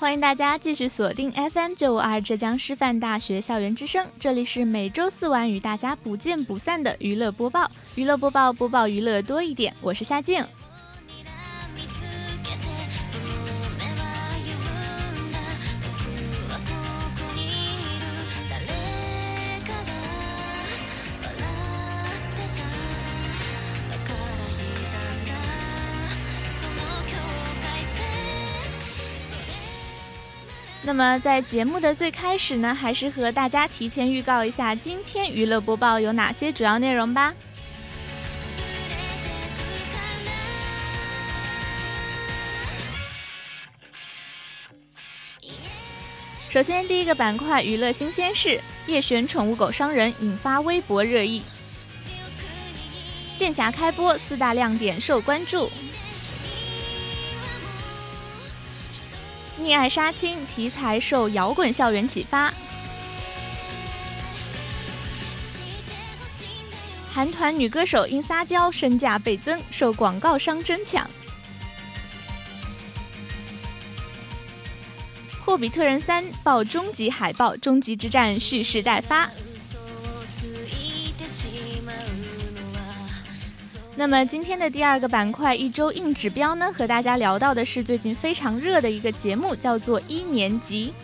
欢迎大家继续锁定 FM 九五二浙江师范大学校园之声，这里是每周四晚与大家不见不散的娱乐播报，娱乐播报播报娱乐多一点，我是夏静。那么在节目的最开始呢，还是和大家提前预告一下今天娱乐播报有哪些主要内容吧。首先，第一个板块娱乐新鲜事：叶璇宠物狗伤人引发微博热议，剑侠开播四大亮点受关注。溺爱杀青题材受摇滚校园启发，韩团女歌手因撒娇身价倍增，受广告商争抢。霍比特人三爆终极海报，终极之战蓄势待发。那么今天的第二个板块一周硬指标呢，和大家聊到的是最近非常热的一个节目，叫做一年级。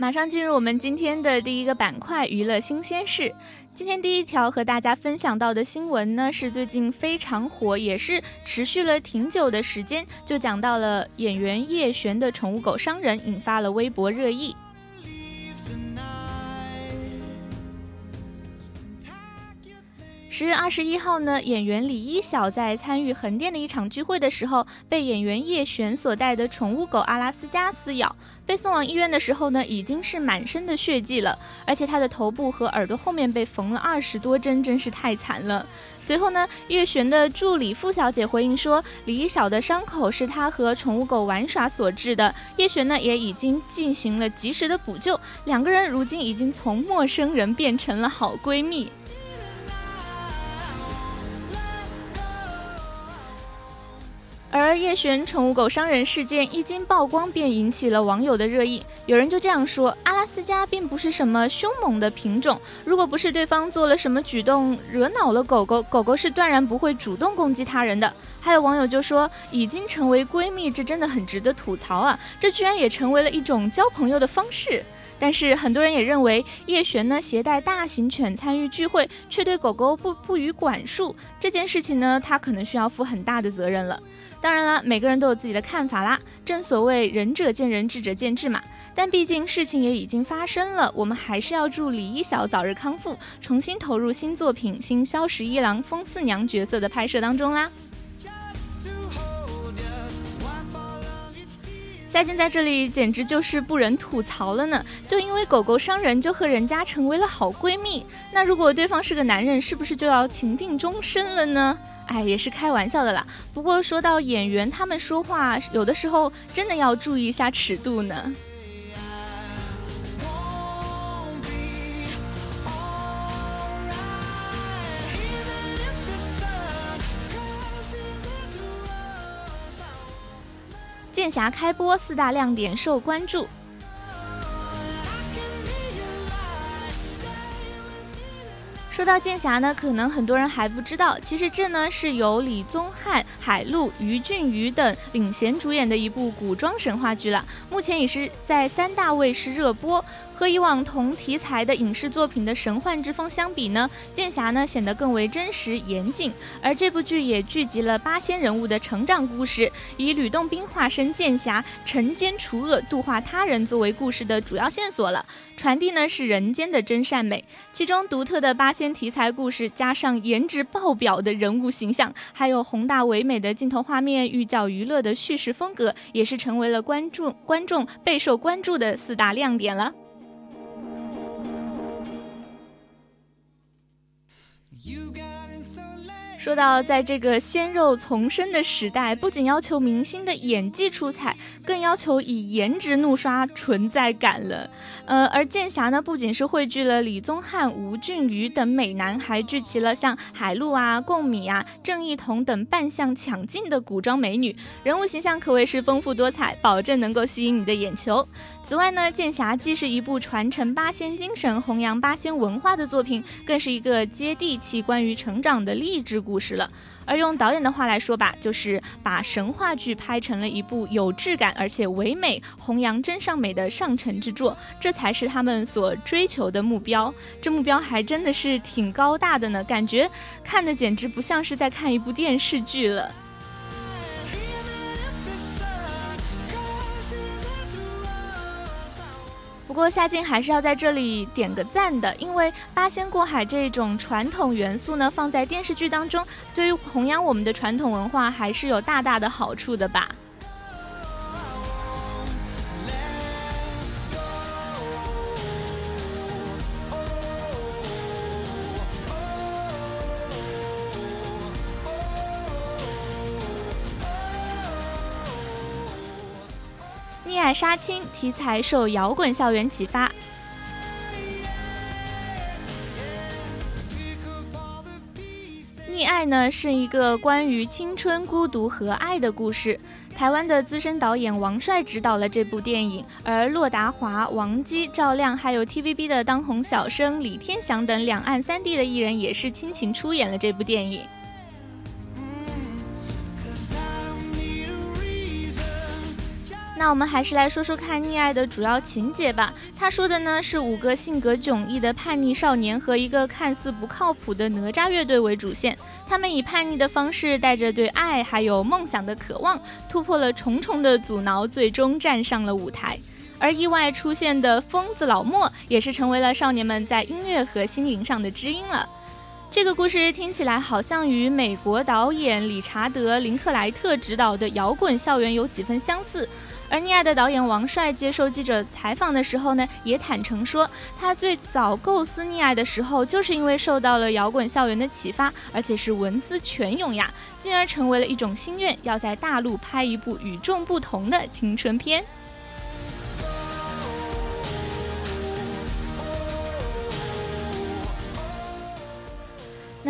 马上进入我们今天的第一个板块——娱乐新鲜事。今天第一条和大家分享到的新闻呢，是最近非常火，也是持续了挺久的时间，就讲到了演员叶璇的宠物狗伤人，引发了微博热议。十月二十一号呢，演员李一晓在参与横店的一场聚会的时候，被演员叶璇所带的宠物狗阿拉斯加撕咬，被送往医院的时候呢，已经是满身的血迹了，而且他的头部和耳朵后面被缝了二十多针，真是太惨了。随后呢，叶璇的助理付小姐回应说，李一晓的伤口是他和宠物狗玩耍所致的，叶璇呢也已经进行了及时的补救，两个人如今已经从陌生人变成了好闺蜜。而叶璇宠物狗伤人事件一经曝光，便引起了网友的热议。有人就这样说：“阿拉斯加并不是什么凶猛的品种，如果不是对方做了什么举动惹恼了狗狗，狗狗是断然不会主动攻击他人的。”还有网友就说：“已经成为闺蜜，这真的很值得吐槽啊！这居然也成为了一种交朋友的方式。”但是很多人也认为，叶璇呢携带大型犬参与聚会，却对狗狗不不予管束，这件事情呢，他可能需要负很大的责任了。当然了，每个人都有自己的看法啦。正所谓仁者见仁，智者见智嘛。但毕竟事情也已经发生了，我们还是要祝李一晓早日康复，重新投入新作品《新萧十一郎》风四娘角色的拍摄当中啦。夏静在这里简直就是不忍吐槽了呢，就因为狗狗伤人就和人家成为了好闺蜜，那如果对方是个男人，是不是就要情定终身了呢？哎，也是开玩笑的啦，不过说到演员他们说话，有的时候真的要注意一下尺度呢。剑侠开播四大亮点受关注。说到剑侠呢，可能很多人还不知道，其实这呢是由李宗翰、海陆、于俊宇等领衔主演的一部古装神话剧了。目前也是在三大卫视热播。和以往同题材的影视作品的神幻之风相比呢，剑侠呢显得更为真实严谨。而这部剧也聚集了八仙人物的成长故事，以吕洞宾化身剑侠，惩奸除恶、度化他人作为故事的主要线索了。传递呢是人间的真善美。其中独特的八仙题材故事，加上颜值爆表的人物形象，还有宏大唯美的镜头画面、寓教于乐的叙事风格，也是成为了观众观众备受关注的四大亮点了。说到，在这个鲜肉丛生的时代，不仅要求明星的演技出彩，更要求以颜值怒刷存在感了。呃，而剑侠呢，不仅是汇聚了李宗翰、吴俊宇等美男，还聚齐了像海陆啊、贡米啊、郑义彤等扮相抢镜的古装美女，人物形象可谓是丰富多彩，保证能够吸引你的眼球。此外呢，剑侠既是一部传承八仙精神、弘扬八仙文化的作品，更是一个接地期、关于成长的励志故事了。而用导演的话来说吧，就是把神话剧拍成了一部有质感而且唯美、弘扬真善美的上乘之作，这才是他们所追求的目标。这目标还真的是挺高大的呢，感觉看的简直不像是在看一部电视剧了。不过夏静还是要在这里点个赞的，因为八仙过海这种传统元素呢，放在电视剧当中，对于弘扬我们的传统文化还是有大大的好处的吧。《杀青》题材受摇滚校园启发，《溺爱》呢是一个关于青春、孤独和爱的故事。台湾的资深导演王帅执导了这部电影，而骆达华、王姬、赵亮，还有 TVB 的当红小生李天祥等两岸三地的艺人也是倾情出演了这部电影。那我们还是来说说看《溺爱》的主要情节吧。他说的呢是五个性格迥异的叛逆少年和一个看似不靠谱的哪吒乐队为主线，他们以叛逆的方式，带着对爱还有梦想的渴望，突破了重重的阻挠，最终站上了舞台。而意外出现的疯子老莫，也是成为了少年们在音乐和心灵上的知音了。这个故事听起来好像与美国导演理查德·林克莱特执导的摇滚校园有几分相似。而《溺爱》的导演王帅接受记者采访的时候呢，也坦诚说，他最早构思《溺爱》的时候，就是因为受到了摇滚校园的启发，而且是文思泉涌呀，进而成为了一种心愿，要在大陆拍一部与众不同的青春片。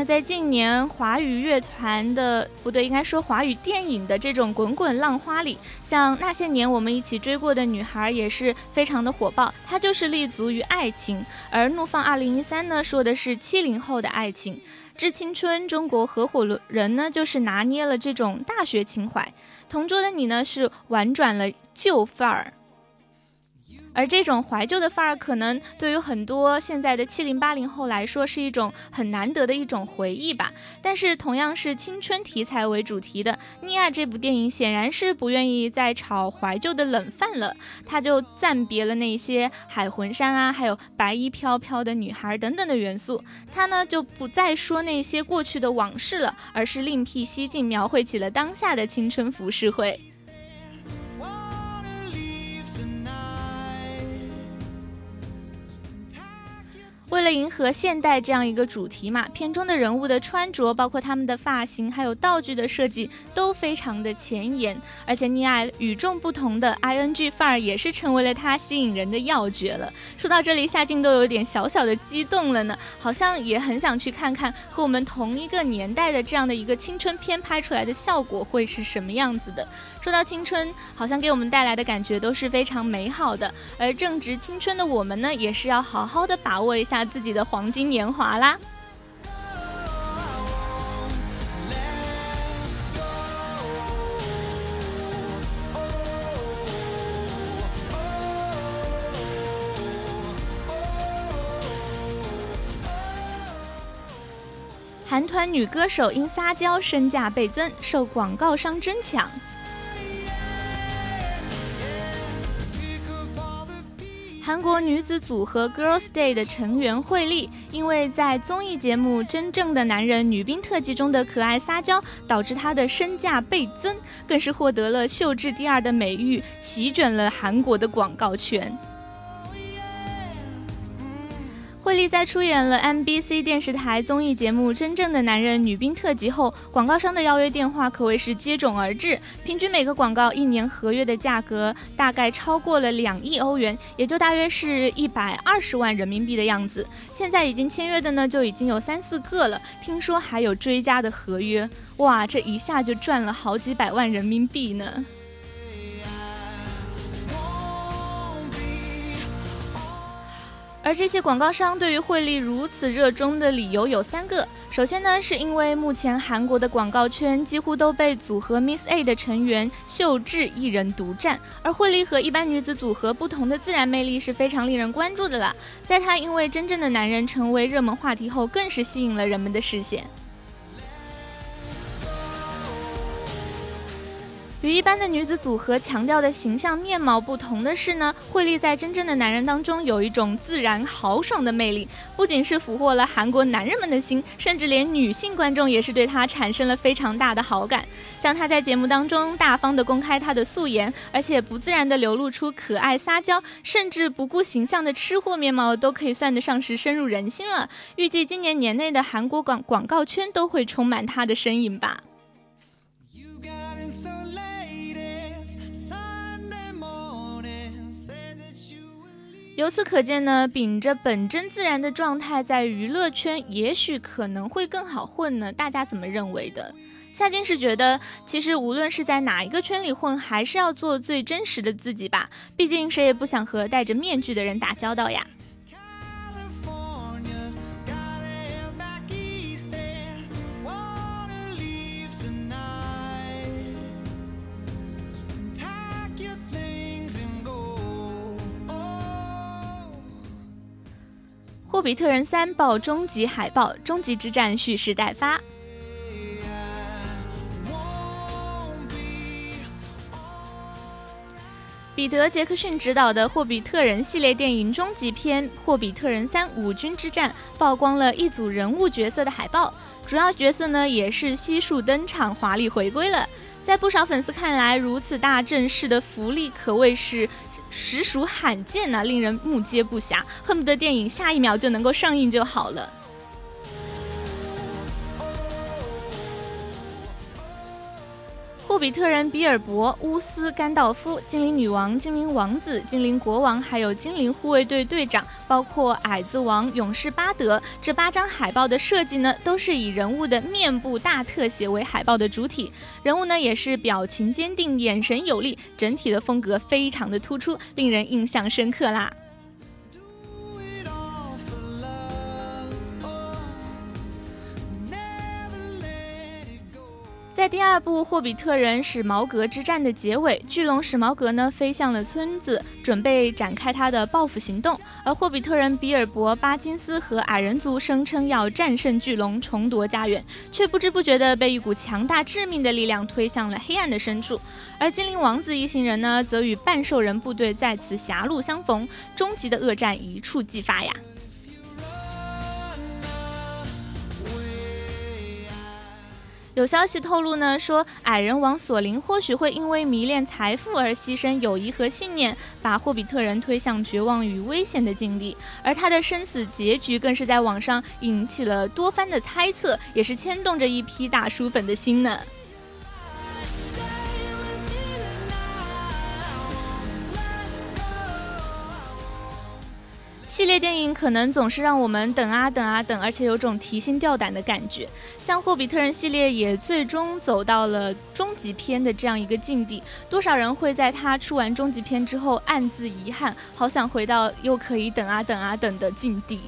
那在近年华语乐团的不对，应该说华语电影的这种滚滚浪花里，像那些年我们一起追过的女孩也是非常的火爆，它就是立足于爱情。而怒放二零一三呢，说的是七零后的爱情。致青春中国合伙人呢，就是拿捏了这种大学情怀。同桌的你呢，是婉转了旧范儿。而这种怀旧的范儿，可能对于很多现在的七零八零后来说，是一种很难得的一种回忆吧。但是，同样是青春题材为主题的《妮亚》这部电影，显然是不愿意再炒怀旧的冷饭了。他就暂别了那些海魂衫啊，还有白衣飘飘的女孩等等的元素。他呢，就不再说那些过去的往事了，而是另辟蹊径，描绘起了当下的青春浮世绘。为了迎合现代这样一个主题嘛，片中的人物的穿着，包括他们的发型，还有道具的设计都非常的前沿，而且溺爱与众不同的 I N G 范儿也是成为了它吸引人的要诀了。说到这里，夏静都有点小小的激动了呢，好像也很想去看看和我们同一个年代的这样的一个青春片拍出来的效果会是什么样子的。说到青春，好像给我们带来的感觉都是非常美好的。而正值青春的我们呢，也是要好好的把握一下自己的黄金年华啦。韩团女歌手因撒娇身价倍增，受广告商争抢。国女子组合 Girls' Day 的成员惠利，因为在综艺节目《真正的男人》女兵特辑中的可爱撒娇，导致她的身价倍增，更是获得了秀智第二的美誉，席卷了韩国的广告圈。惠利在出演了 MBC 电视台综艺节目《真正的男人》女兵特辑后，广告商的邀约电话可谓是接踵而至，平均每个广告一年合约的价格大概超过了两亿欧元，也就大约是一百二十万人民币的样子。现在已经签约的呢，就已经有三四个了，听说还有追加的合约，哇，这一下就赚了好几百万人民币呢。而这些广告商对于惠利如此热衷的理由有三个。首先呢，是因为目前韩国的广告圈几乎都被组合 Miss A 的成员秀智一人独占，而惠利和一般女子组合不同的自然魅力是非常令人关注的了。在她因为真正的男人成为热门话题后，更是吸引了人们的视线。与一般的女子组合强调的形象面貌不同的是呢，惠利在真正的男人当中有一种自然豪爽的魅力，不仅是俘获了韩国男人们的心，甚至连女性观众也是对她产生了非常大的好感。像她在节目当中大方的公开她的素颜，而且不自然的流露出可爱撒娇，甚至不顾形象的吃货面貌，都可以算得上是深入人心了。预计今年年内的韩国广广告圈都会充满她的身影吧。由此可见呢，秉着本真自然的状态，在娱乐圈也许可能会更好混呢。大家怎么认为的？夏金是觉得，其实无论是在哪一个圈里混，还是要做最真实的自己吧。毕竟谁也不想和戴着面具的人打交道呀。霍比特人三爆终极海报，终极之战蓄势待发。彼得·杰克逊执导的《霍比特人》系列电影终极篇《霍比特人三：五军之战》曝光了一组人物角色的海报，主要角色呢也是悉数登场，华丽回归了。在不少粉丝看来，如此大阵势的福利可谓是实属罕见呐，令人目接不暇，恨不得电影下一秒就能够上映就好了。霍比特人比尔博、乌斯、甘道夫、精灵女王、精灵王子、精灵国王，还有精灵护卫队队长，包括矮子王、勇士巴德，这八张海报的设计呢，都是以人物的面部大特写为海报的主体，人物呢也是表情坚定、眼神有力，整体的风格非常的突出，令人印象深刻啦。在第二部《霍比特人史矛革之战》的结尾，巨龙史矛革呢飞向了村子，准备展开他的报复行动。而霍比特人比尔博、巴金斯和矮人族声称要战胜巨龙，重夺家园，却不知不觉地被一股强大致命的力量推向了黑暗的深处。而精灵王子一行人呢，则与半兽人部队再次狭路相逢，终极的恶战一触即发呀！有消息透露呢，说矮人王索林或许会因为迷恋财富而牺牲友谊和信念，把霍比特人推向绝望与危险的境地。而他的生死结局更是在网上引起了多番的猜测，也是牵动着一批大叔粉的心呢。系列电影可能总是让我们等啊等啊等，而且有种提心吊胆的感觉。像霍比特人系列也最终走到了终极篇的这样一个境地，多少人会在他出完终极篇之后暗自遗憾，好想回到又可以等啊等啊等的境地。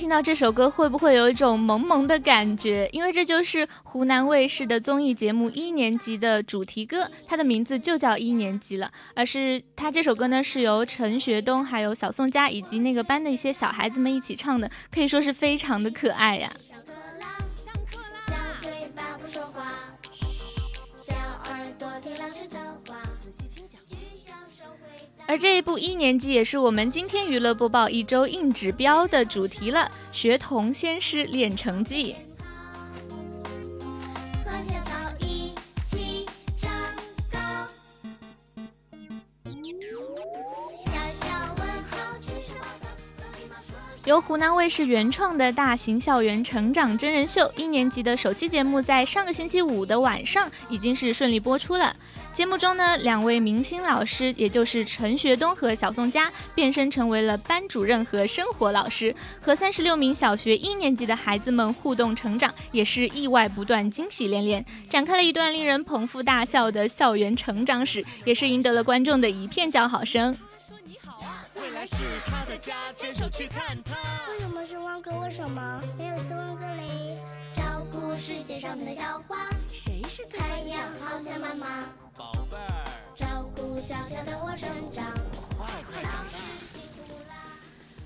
听到这首歌会不会有一种萌萌的感觉？因为这就是湖南卫视的综艺节目一年级的主题歌，它的名字就叫一年级了。而是它这首歌呢，是由陈学冬、还有小宋佳以及那个班的一些小孩子们一起唱的，可以说是非常的可爱呀。而这一部一年级也是我们今天娱乐播报一周硬指标的主题了，学童先师练成绩。由湖南卫视原创的大型校园成长真人秀一年级的首期节目，在上个星期五的晚上已经是顺利播出了。节目中呢，两位明星老师，也就是陈学冬和小宋佳，变身成为了班主任和生活老师，和三十六名小学一年级的孩子们互动成长，也是意外不断，惊喜连连，展开了一段令人捧腹大笑的校园成长史，也是赢得了观众的一片叫好声。是他的家，牵手去看他。为什么是汪哥？为什么没有这里？照顾世界上的小花。谁是太阳？好像妈妈。小小的我成长。快快长大。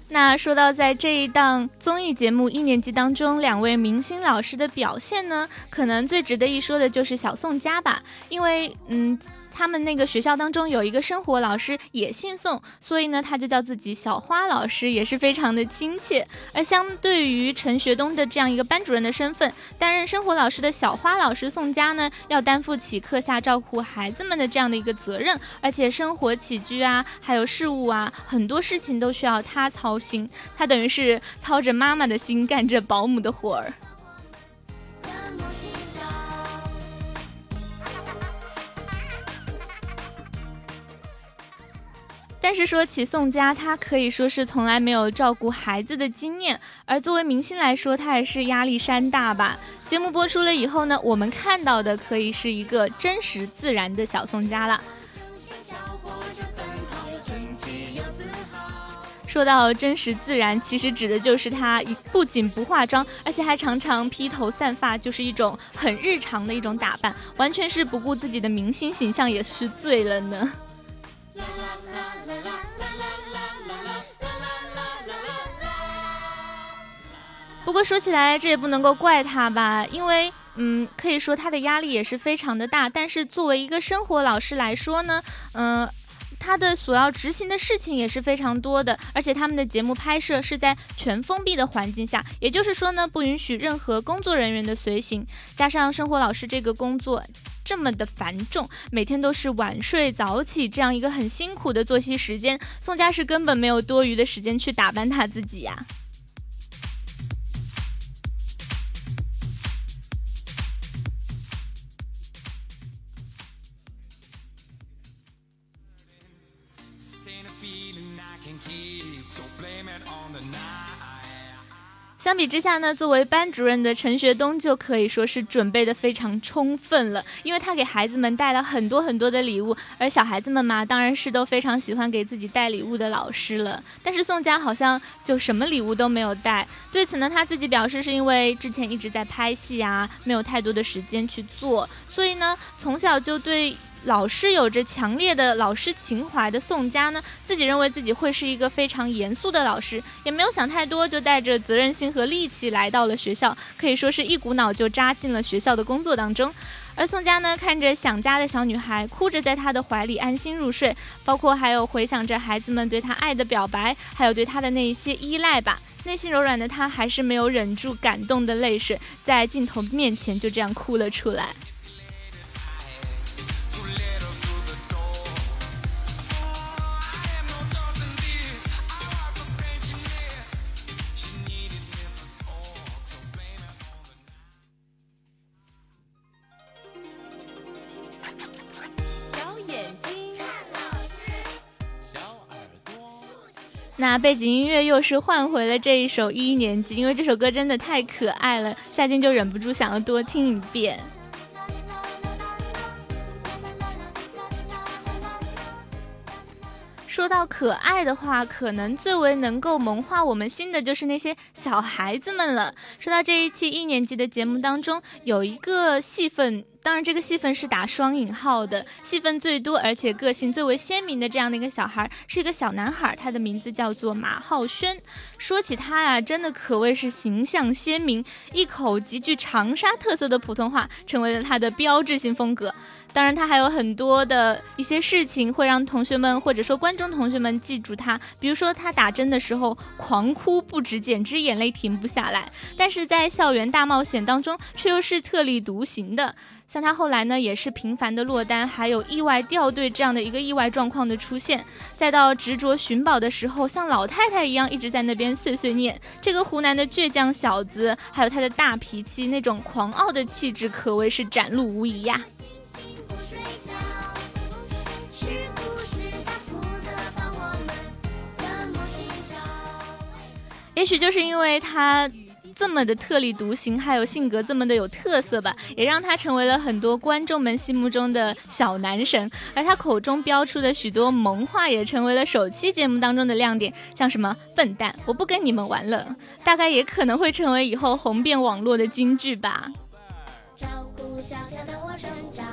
那说到在这一档综艺节目一年级当中，两位明星老师的表现呢，可能最值得一说的就是小宋佳吧，因为嗯。他们那个学校当中有一个生活老师也姓宋，所以呢，他就叫自己小花老师，也是非常的亲切。而相对于陈学冬的这样一个班主任的身份，担任生活老师的小花老师宋佳呢，要担负起课下照顾孩子们的这样的一个责任，而且生活起居啊，还有事务啊，很多事情都需要他操心。他等于是操着妈妈的心，干着保姆的活儿。但是说起宋佳，她可以说是从来没有照顾孩子的经验，而作为明星来说，她也是压力山大吧。节目播出了以后呢，我们看到的可以是一个真实自然的小宋佳了。说到真实自然，其实指的就是她不仅不化妆，而且还常常披头散发，就是一种很日常的一种打扮，完全是不顾自己的明星形象，也是醉了呢。不过说起来，这也不能够怪他吧，因为，嗯，可以说他的压力也是非常的大。但是作为一个生活老师来说呢，嗯，他的所要执行的事情也是非常多的，而且他们的节目拍摄是在全封闭的环境下，也就是说呢，不允许任何工作人员的随行。加上生活老师这个工作这么的繁重，每天都是晚睡早起这样一个很辛苦的作息时间，宋佳是根本没有多余的时间去打扮他自己呀。相比之下呢，作为班主任的陈学冬就可以说是准备的非常充分了，因为他给孩子们带了很多很多的礼物，而小孩子们嘛，当然是都非常喜欢给自己带礼物的老师了。但是宋佳好像就什么礼物都没有带，对此呢，他自己表示是因为之前一直在拍戏啊，没有太多的时间去做，所以呢，从小就对。老师有着强烈的老师情怀的宋佳呢，自己认为自己会是一个非常严肃的老师，也没有想太多，就带着责任心和力气来到了学校，可以说是一股脑就扎进了学校的工作当中。而宋佳呢，看着想家的小女孩，哭着在她的怀里安心入睡，包括还有回想着孩子们对她爱的表白，还有对她的那一些依赖吧。内心柔软的她，还是没有忍住感动的泪水，在镜头面前就这样哭了出来。背景音乐又是换回了这一首一年级，因为这首歌真的太可爱了，夏静就忍不住想要多听一遍。说到可爱的话，可能最为能够萌化我们心的就是那些小孩子们了。说到这一期一年级的节目当中，有一个戏份。当然，这个戏份是打双引号的，戏份最多而且个性最为鲜明的这样的一个小孩，是一个小男孩，他的名字叫做马浩轩。说起他呀，真的可谓是形象鲜明，一口极具长沙特色的普通话，成为了他的标志性风格。当然，他还有很多的一些事情会让同学们或者说观众同学们记住他，比如说他打针的时候狂哭不止，简直眼泪停不下来。但是在校园大冒险当中，却又是特立独行的。像他后来呢，也是频繁的落单，还有意外掉队这样的一个意外状况的出现。再到执着寻宝的时候，像老太太一样一直在那边碎碎念。这个湖南的倔强小子，还有他的大脾气，那种狂傲的气质，可谓是展露无遗呀。也许就是因为他这么的特立独行，还有性格这么的有特色吧，也让他成为了很多观众们心目中的小男神。而他口中飙出的许多萌话，也成为了首期节目当中的亮点，像什么“笨蛋，我不跟你们玩了”，大概也可能会成为以后红遍网络的金句吧。照顾小小的我成长。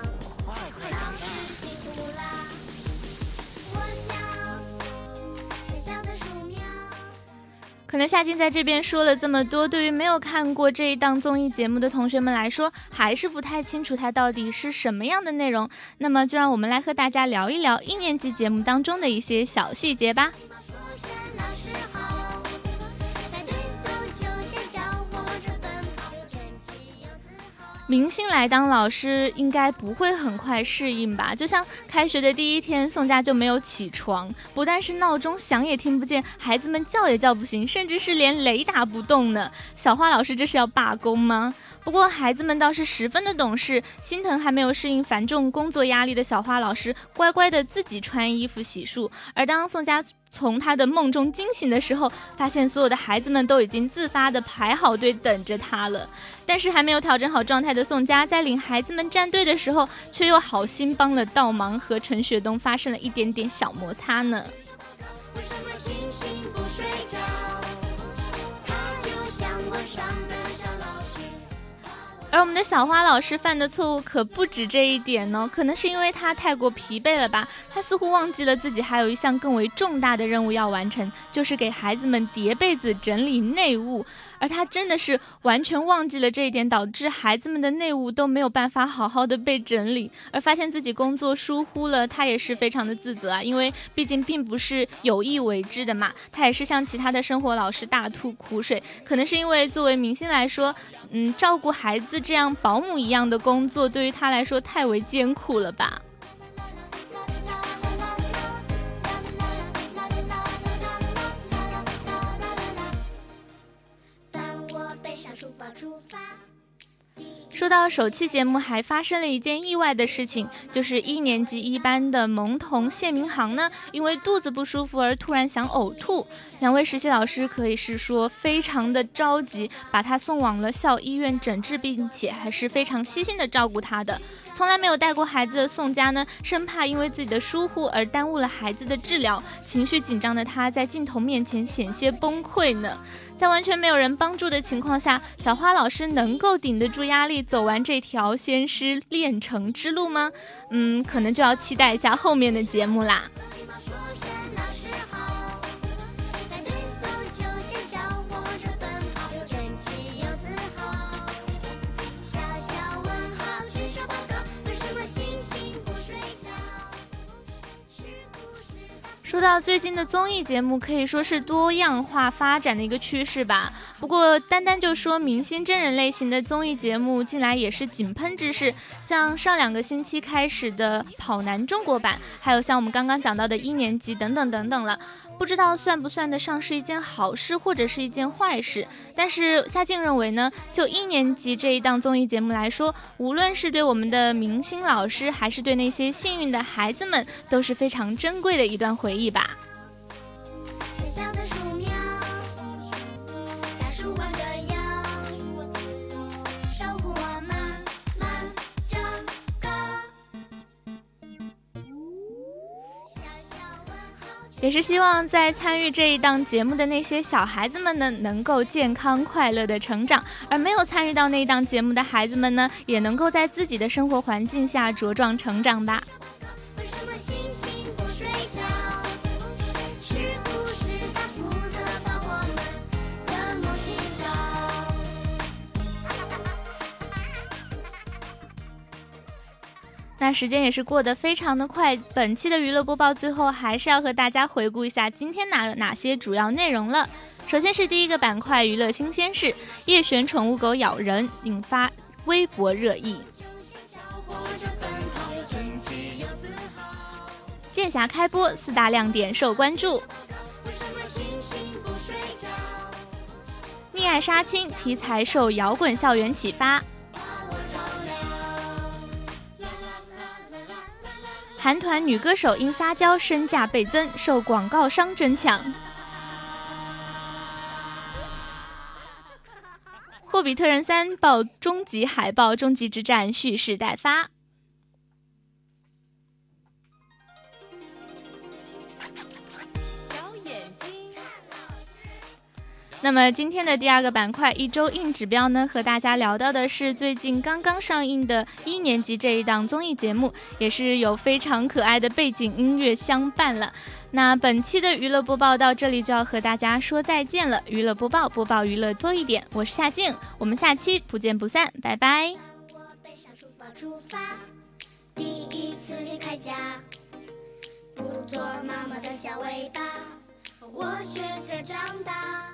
可能夏静在这边说了这么多，对于没有看过这一档综艺节目的同学们来说，还是不太清楚它到底是什么样的内容。那么，就让我们来和大家聊一聊一年级节目当中的一些小细节吧。明星来当老师应该不会很快适应吧？就像开学的第一天，宋佳就没有起床，不但是闹钟响也听不见，孩子们叫也叫不醒，甚至是连雷打不动呢。小花老师这是要罢工吗？不过孩子们倒是十分的懂事，心疼还没有适应繁重工作压力的小花老师，乖乖的自己穿衣服洗漱。而当宋佳。从他的梦中惊醒的时候，发现所有的孩子们都已经自发的排好队等着他了。但是还没有调整好状态的宋佳，在领孩子们站队的时候，却又好心帮了倒忙，和陈雪冬发生了一点点小摩擦呢。而我们的小花老师犯的错误可不止这一点呢，可能是因为他太过疲惫了吧？他似乎忘记了自己还有一项更为重大的任务要完成，就是给孩子们叠被子、整理内务。而他真的是完全忘记了这一点，导致孩子们的内务都没有办法好好的被整理，而发现自己工作疏忽了，他也是非常的自责啊，因为毕竟并不是有意为之的嘛，他也是向其他的生活老师大吐苦水，可能是因为作为明星来说，嗯，照顾孩子这样保姆一样的工作对于他来说太为艰苦了吧。说到首期节目，还发生了一件意外的事情，就是一年级一班的萌童谢明航呢，因为肚子不舒服而突然想呕吐。两位实习老师可以是说非常的着急，把他送往了校医院诊治，并且还是非常悉心的照顾他的。从来没有带过孩子的宋佳呢，生怕因为自己的疏忽而耽误了孩子的治疗，情绪紧张的他在镜头面前险些崩溃呢。在完全没有人帮助的情况下，小花老师能够顶得住压力，走完这条仙师炼成之路吗？嗯，可能就要期待一下后面的节目啦。说到最近的综艺节目，可以说是多样化发展的一个趋势吧。不过，单单就说明星真人类型的综艺节目，近来也是井喷之势。像上两个星期开始的《跑男》中国版，还有像我们刚刚讲到的一年级等等等等了。不知道算不算得上是一件好事，或者是一件坏事。但是夏静认为呢，就一年级这一档综艺节目来说，无论是对我们的明星老师，还是对那些幸运的孩子们，都是非常珍贵的一段回忆吧。也是希望在参与这一档节目的那些小孩子们呢，能够健康快乐的成长；而没有参与到那一档节目的孩子们呢，也能够在自己的生活环境下茁壮成长吧。那时间也是过得非常的快，本期的娱乐播报最后还是要和大家回顾一下今天哪哪些主要内容了。首先是第一个板块娱乐新鲜事，叶璇宠物狗咬人引发微博热议。剑侠开播四大亮点受关注。溺爱杀青题材受摇滚校园启发。韩团女歌手因撒娇身价倍增，受广告商争抢。霍比特人三爆终极海报，终极之战蓄势待发。那么今天的第二个板块一周硬指标呢，和大家聊到的是最近刚刚上映的一年级这一档综艺节目，也是有非常可爱的背景音乐相伴了。那本期的娱乐播报到这里就要和大家说再见了。娱乐播报，播报娱乐多一点，我是夏静，我们下期不见不散，拜拜。第一次离开家，不做妈妈的小尾巴，我学着长大。